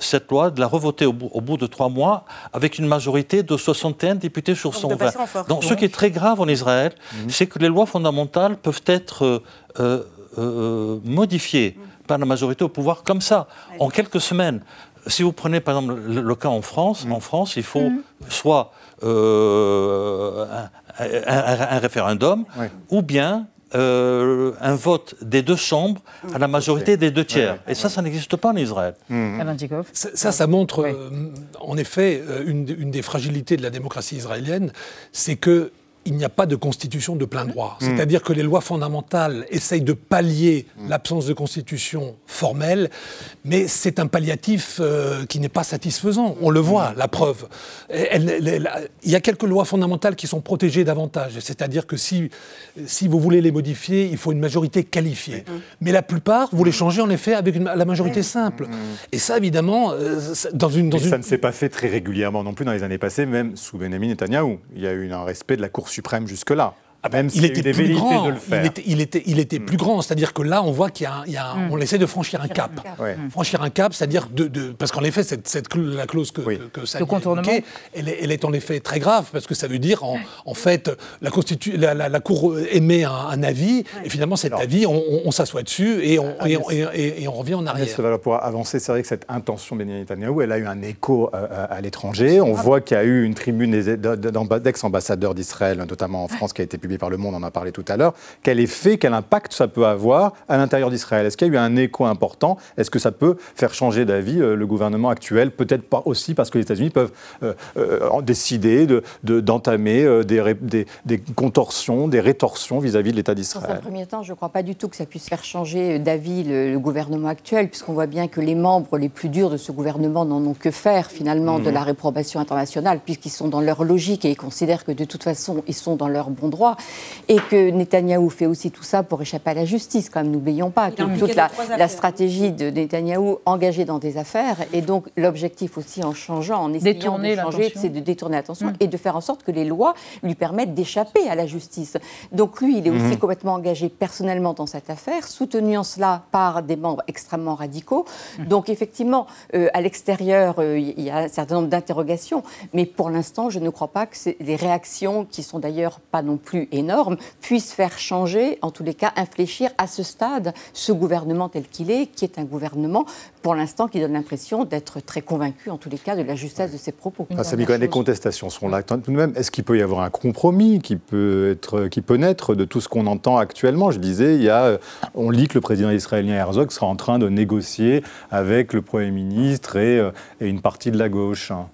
cette loi, de la revoter au bout, de trois mois, avec une majorité de 61 députés sur 120. Donc, ce qui est très grave en Israël, mm. c'est que les lois fondamentales peuvent être euh, modifié par la majorité au pouvoir comme ça, en quelques semaines. Si vous prenez par exemple le, cas en France, en France, il faut soit euh, un, référendum ou bien euh, un vote des deux chambres à la majorité des deux tiers. Et ça, ça n'existe pas en Israël. Mm. Ça, ça, montre en effet une, une, des fragilités de la démocratie israélienne, c'est que il n'y a pas de constitution de plein droit. Mm. C'est-à-dire que les lois fondamentales essayent de pallier mm. l'absence de constitution formelle, mais c'est un palliatif euh, qui n'est pas satisfaisant. On le voit, mm. la preuve. il y a quelques lois fondamentales qui sont protégées davantage. C'est-à-dire que si, si vous voulez les modifier, il faut une majorité qualifiée. Mais la plupart, vous les changez en effet avec la majorité simple. Et ça, évidemment, euh, dans une... Dans Ça ne s'est pas fait très régulièrement non plus dans les années passées, même sous Benjamin Netanyahu. Il y a eu un respect de la Cour suprême jusque-là. Ah ben, il, était plus grand. Il, était, il, était, plus grand. C'est-à-dire que là, on voit qu'il y a, mm. on essaie de franchir un cap. Franchir un cap, c'est-à-dire de, de, parce qu'en effet, cette, cette, la clause que, que, ça évoqué, elle, est, elle est en effet très grave parce que ça veut dire en, en fait la, Constitu la, la, Cour émet un, avis et finalement cet avis, on, s'assoit dessus et on, et, et, on revient en arrière. Ça va pouvoir avancer. C'est vrai que cette intention Benjamin Netanyahu, elle a eu un écho à, à l'étranger. On voit qu'il y a eu une tribune d'ex-ambassadeurs d'Israël, notamment en France, qui a été publiée par Le Monde. On en a parlé tout à l'heure. Quel effet, quel impact ça peut avoir à l'intérieur d'Israël? Est-ce qu'il y a eu un écho important? Est-ce que ça peut faire changer d'avis euh, le gouvernement actuel? Peut-être pas aussi parce que les États-Unis peuvent euh, euh, décider d'entamer de, des, des, contorsions, des rétorsions vis-à-vis de l'État d'Israël. Dans un premier temps, je ne crois pas du tout que ça puisse faire changer d'avis le, gouvernement actuel, puisqu'on voit bien que les membres les plus durs de ce gouvernement n'en ont que faire finalement de mhm. la réprobation internationale, puisqu'ils sont dans leur logique et ils considèrent que de toute façon, ils sont dans leur bon droit et que Netanyahou fait aussi tout ça pour échapper à la justice, quand même, n'oublions pas que toute la, stratégie de Netanyahou engagée dans des affaires, et donc l'objectif aussi en changeant, en essayant de changer, c'est de détourner l'attention mm. et de faire en sorte que les lois lui permettent d'échapper à la justice. Donc lui, il est aussi mm-hmm. complètement engagé personnellement dans cette affaire, soutenu en cela par des membres extrêmement radicaux. Mm. Donc effectivement, euh, à l'extérieur, euh, il y a un certain nombre d'interrogations, mais pour l'instant, je ne crois pas que les réactions, qui sont d'ailleurs pas non plus énormes, puisse faire changer, en tous les cas infléchir à ce stade ce gouvernement tel qu'il est, qui est un gouvernement pour l'instant qui donne l'impression d'être très convaincu, en tous les cas, de la justesse de ses propos. Ah, ça quand même, les contestations sont là tout de même. Est-ce qu'il peut y avoir un compromis qui peut, être, qui peut naître de tout ce qu'on entend actuellement? Je disais, il y a, on lit que le président israélien Herzog sera en train de négocier avec le Premier ministre et, euh, et une partie de la gauche, hein.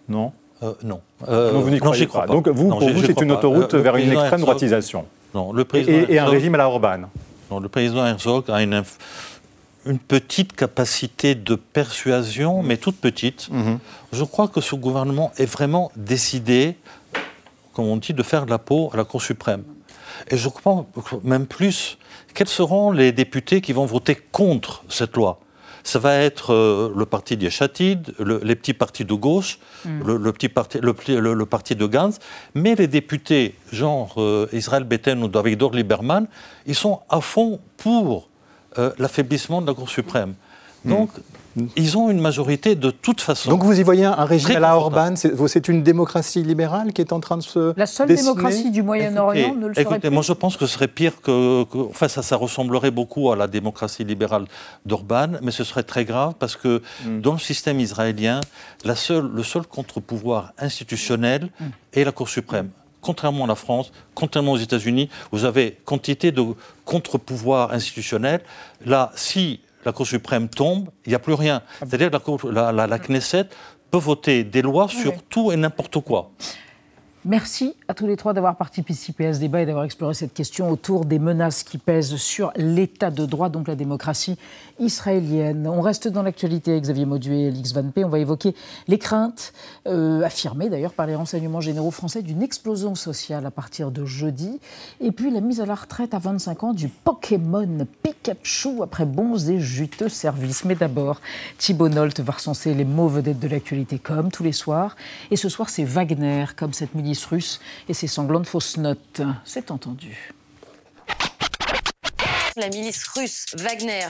Non euh, non. Euh, vous n'y croyez pas. Donc vous, pour vous, c'est une autoroute vers une extrême droitisation et, un régime à la Orban. le président Herzog a une, une, petite capacité de persuasion, mais toute petite. Mhm. Je crois que ce gouvernement est vraiment décidé, comme on dit, de faire de la peau à la Cour suprême. Et je crois même plus, quels seront les députés qui vont voter contre cette loi? Ça va être euh, le parti d'Yeshatid, les petits partis de gauche, mm. le, petit parti, le, parti de Gantz, mais les députés, genre euh, Israël Beten ou David Lieberman, ils sont à fond pour euh, l'affaiblissement de la Cour suprême. Mm. Donc, ils ont une majorité de toute façon. Donc vous y voyez un régime à la Orban, c'est une démocratie libérale qui est en train de se La seule démocratie du Moyen-Orient ne le serait écoutez, moi je pense que ce serait pire que... enfin ça, ça ressemblerait beaucoup à la démocratie libérale d'Orban, mais ce serait très grave parce que mm. dans le système israélien, la seule, le seul contre-pouvoir institutionnel mm. est la Cour suprême contrairement à la France, contrairement aux États-Unis, vous avez quantité de contre-pouvoirs institutionnels. Là, si la Cour suprême tombe, il n'y a plus rien. C'est-à-dire que la, la, Knesset peut voter des lois sur tout et n'importe quoi. Merci à tous les trois d'avoir participé à ce débat et d'avoir exploré cette question autour des menaces qui pèsent sur l'état de droit, donc la démocratie israélienne. On reste dans l'actualité, Xavier Mauduet et Lix Van P. On va évoquer les craintes, euh, affirmées d'ailleurs par les renseignements généraux français, d'une explosion sociale à partir de jeudi. Et puis la mise à la retraite à 25 ans du Pokémon Pikachu après bons et juteux services. Mais d'abord, Thibault Nolt va recenser les mots vedettes de l'actualité comme tous les soirs. Et ce soir, c'est Wagner, comme cette milice russe et ses sanglantes fausses notes. C'est entendu. La milice russe Wagner.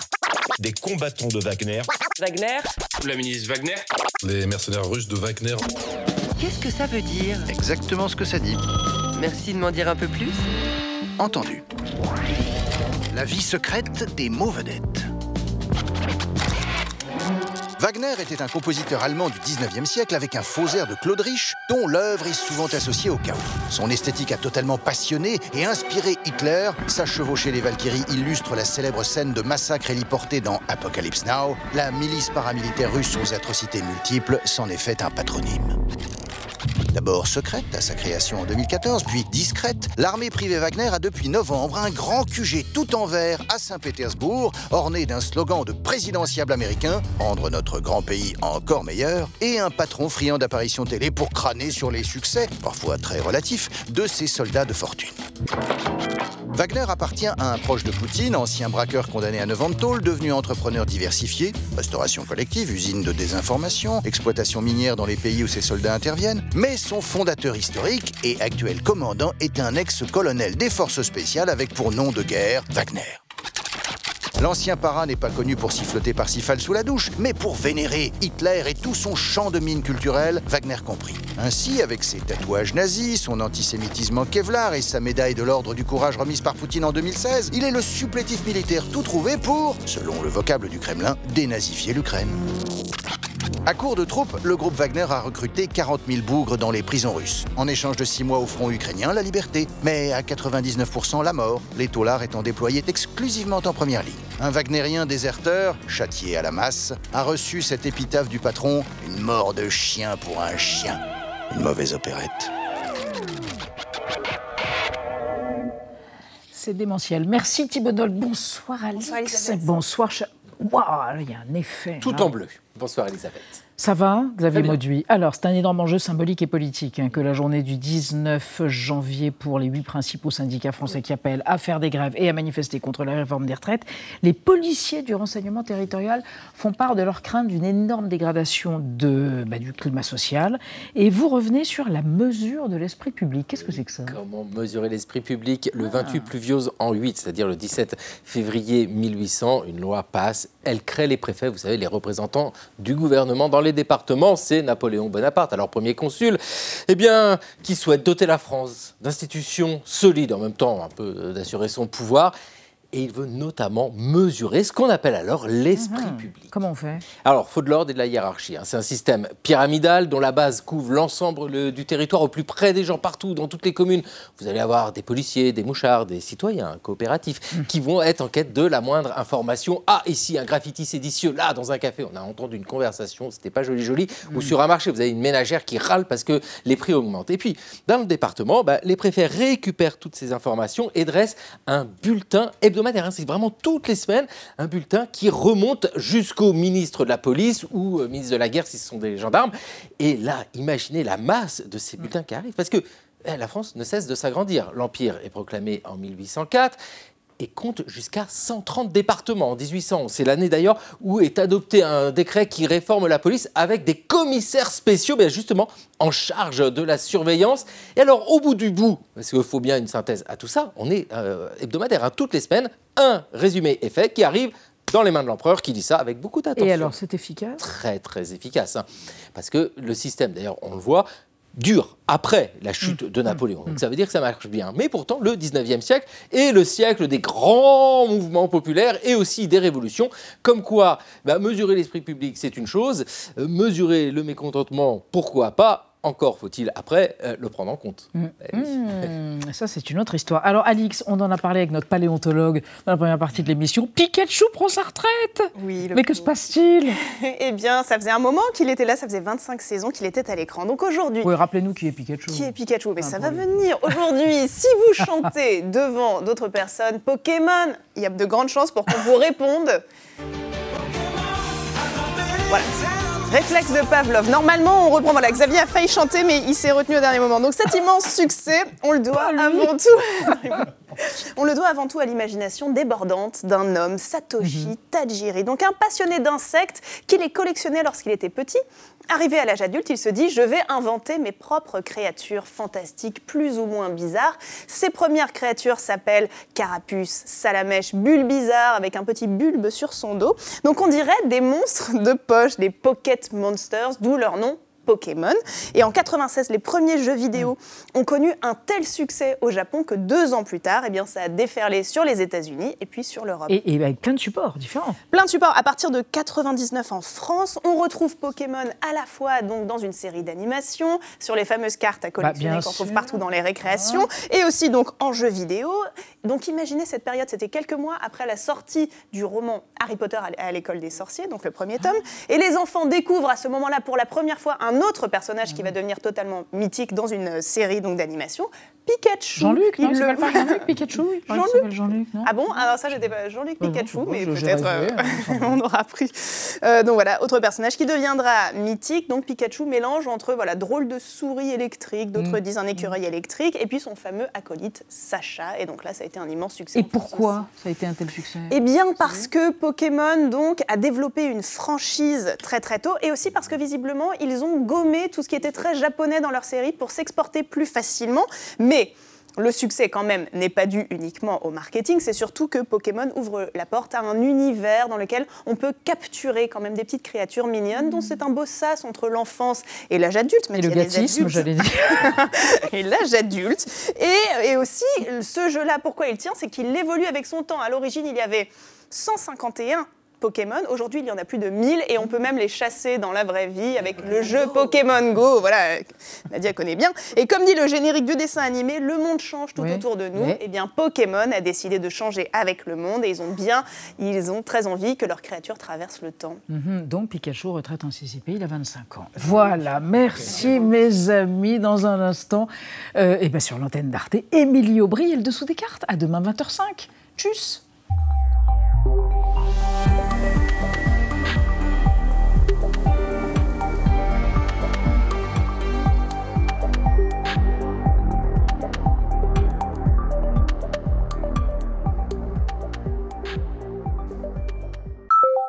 Des combattants de Wagner. Wagner. La milice Wagner. Les mercenaires russes de Wagner. Qu'est-ce que ça veut dire? Exactement ce que ça dit. Merci de m'en dire un peu plus. Entendu. La vie secrète des mots vedettes. Wagner était un compositeur allemand du 19e siècle avec un faux air de Claude Rich, dont l'œuvre est souvent associée au chaos. Son esthétique a totalement passionné et inspiré Hitler. Sa chevauchée les Valkyries illustre la célèbre scène de massacre héliporté dans Apocalypse Now. La milice paramilitaire russe aux atrocités multiples s'en est fait un patronyme. D'abord secrète à sa création en 2014, puis discrète, l'armée privée Wagner a depuis novembre un grand QG tout en vert à Saint-Pétersbourg, orné d'un slogan de présidentiable américain, rendre notre grand pays encore meilleur, et un patron friand d'apparitions télé pour crâner sur les succès, parfois très relatifs, de ses soldats de fortune. Wagner appartient à un proche de Poutine, ancien braqueur condamné à 9 ans de tôle, devenu entrepreneur diversifié, restauration collective, usine de désinformation, exploitation minière dans les pays où ses soldats interviennent, mais son fondateur historique et actuel commandant est un ex-colonel des forces spéciales avec pour nom de guerre Wagner. L'ancien parrain n'est pas connu pour siffloter Parsifal sous la douche, mais pour vénérer Hitler et tout son champ de mines culturelles, Wagner compris. Ainsi, avec ses tatouages nazis, son antisémitisme en Kevlar et sa médaille de l'ordre du courage remise par Poutine en 2016, il est le supplétif militaire tout trouvé pour, selon le vocable du Kremlin, dénazifier l'Ukraine. À court de troupes, le groupe Wagner a recruté 40 000 bougres dans les prisons russes. En échange de 6 mois au front ukrainien, la liberté. Mais à 99% la mort, les taulards étant déployés exclusivement en première ligne. Un Wagnérien déserteur, châtié à la masse, a reçu cette épitaphe du patron Une mort de chien pour un chien. Une mauvaise opérette. C'est démentiel. Merci Thibault Nolte. Bonsoir Alex. Bonsoir. Waouh, il y a un effet. Tout hein. en bleu. Bonsoir Elisabeth. Ça va, Xavier. Mauduit Alors, c'est un énorme enjeu symbolique et politique hein, que la journée du 19 janvier pour les huit principaux syndicats français qui appellent à faire des grèves et à manifester contre la réforme des retraites. Les policiers du renseignement territorial font part de leur crainte d'une énorme dégradation de, bah, du climat social. Et vous revenez sur la mesure de l'esprit public. Qu'est-ce que c'est que ça? Comment mesurer l'esprit public? Le 28 pluviose en 8, c'est-à-dire le 17 février 1800, une loi passe. Elle crée les préfets, vous savez, les représentants du gouvernement dans les départements. C'est Napoléon Bonaparte, alors premier consul, eh bien, qui souhaite doter la France d'institutions solides, en même temps un peu d'assurer son pouvoir. Et il veut notamment mesurer ce qu'on appelle alors l'esprit public. Comment on fait? Alors, faut de l'ordre et de la hiérarchie. hein. C'est un système pyramidal dont la base couvre l'ensemble le- du territoire au plus près des gens partout, dans toutes les communes. Vous allez avoir des policiers, des mouchards, des citoyens coopératifs qui vont être en quête de la moindre information. Ah, ici, un graffiti séditieux. Là, dans un café, on a entendu une conversation, c'était pas joli joli. Ou sur un marché, vous avez une ménagère qui râle parce que les prix augmentent. Et puis, dans le département, bah, les préfets récupèrent toutes ces informations et dressent un bulletin hebdomadaire. Hein. C'est vraiment toutes les semaines un bulletin qui remonte jusqu'au ministre de la police ou euh, ministre de la guerre si ce sont des gendarmes. Et là, imaginez la masse de ces bulletins qui arrivent. Parce que eh, la France ne cesse de s'agrandir. L'Empire est proclamé en 1804 et compte jusqu'à 130 départements en 1800. C'est l'année d'ailleurs où est adopté un décret qui réforme la police avec des commissaires spéciaux, bien justement en charge de la surveillance. Et alors, au bout du bout, parce qu'il faut bien une synthèse à tout ça, on est euh, hebdomadaire, hein, toutes les semaines, un résumé est fait qui arrive dans les mains de l'empereur qui dit ça avec beaucoup d'attention Et alors, c'est efficace? Très très efficace. hein. Parce que le système, d'ailleurs, on le voit, dure après la chute de Napoléon. Donc ça veut dire que ça marche bien. Mais pourtant, le 19e siècle est le siècle des grands mouvements populaires et aussi des révolutions. Comme quoi, bah, mesurer l'esprit public, c'est une chose. euh, mesurer le mécontentement, pourquoi pas encore faut-il après euh, le prendre en compte. Mmh. ça, c'est une autre histoire. Alors, Alix, on en a parlé avec notre paléontologue dans la première partie de l'émission. Pikachu prend sa retraite Oui. Mais que se passe-t-il? Eh bien, ça faisait un moment qu'il était là, ça faisait 25 saisons qu'il était à l'écran. Donc aujourd'hui. Oui, rappelez-nous qui est Pikachu. Qui est Pikachu? Mais Ah, ça va lui. venir. Aujourd'hui, si vous chantez devant d'autres personnes Pokémon, il y a de grandes chances pour qu'on vous réponde. Voilà. Réflexe de Pavlov. Normalement, on reprend. Voilà, Xavier a failli chanter, mais il s'est retenu au dernier moment. Donc cet immense succès, on le doit avant tout. On le doit avant tout à l'imagination débordante d'un homme, Satoshi Tajiri, donc un passionné d'insectes qui les collectionnait lorsqu'il était petit. Arrivé à l'âge adulte, il se dit je vais inventer mes propres créatures fantastiques, plus ou moins bizarres. Ses premières créatures s'appellent Carapuce, Salamèche, Bulbizarre avec un petit bulbe sur son dos. Donc on dirait des monstres de poche, des Pocket Monsters, d'où leur nom Pokémon. Et en 96, les premiers jeux vidéo ont connu un tel succès au Japon que deux ans plus tard, eh bien, ça a déferlé sur les États-Unis et puis sur l'Europe. Et, et avec plein de supports différents. Plein de supports. À partir de 99 en France, on retrouve Pokémon à la fois donc dans une série d'animation, sur les fameuses cartes à collectionner bien qu'on trouve partout dans les récréations, et aussi donc en jeux vidéo. Donc imaginez cette période, c'était quelques mois après la sortie du roman Harry Potter à l'école des sorciers, donc le premier tome, et les enfants découvrent à ce moment-là pour la première fois un autre personnage qui va devenir totalement mythique dans une euh, série donc d'animation, Pikachu. Jean-Luc, non, Il il le- s'appelle pas Jean-Luc Pikachu Jean-Luc, non ah bon? Alors ça, j'étais pas Jean-Luc Bah Pikachu, mais peut-être euh, hein, on aura appris. Euh, donc voilà, autre personnage qui deviendra mythique. Donc Pikachu mélange entre voilà drôle de souris électrique, d'autres Mm. disent un écureuil électrique, et puis son fameux acolyte Sacha. Et donc là, ça a été un immense succès. Et pourquoi ça a été un tel succès? Eh bien parce que Pokémon donc a développé une franchise très très tôt et aussi parce que visiblement ils ont gommé tout ce qui était très japonais dans leur série pour s'exporter plus facilement. Mais le succès quand même n'est pas dû uniquement au marketing, c'est surtout que Pokémon ouvre la porte à un univers dans lequel on peut capturer quand même des petites créatures mignonnes dont c'est un beau sas entre l'enfance et l'âge adulte. même Et le gâtisme, j'allais dire. et l'âge adulte. Et, et aussi, ce jeu-là, pourquoi il tient C'est qu'il évolue avec son temps. À l'origine, il y avait 151 Pokémon. Aujourd'hui, il y en a plus de 1000 et on peut même les chasser dans la vraie vie avec le jeu Pokémon Go. Voilà, Nadia connaît bien. Et comme dit le générique du dessin animé, le monde change tout Oui. autour de nous. Oui. Et bien, Pokémon a décidé de changer avec le monde et ils ont bien, ils ont très envie que leurs créatures traversent le temps. Mhm, donc Pikachu, retraite anticipée, il a 25 ans. Voilà, merci mes amis. Dans un instant, euh, et bien sur l'antenne d'Arte, Émilie Aubry et le dessous des cartes. À demain 20h05. Tchuss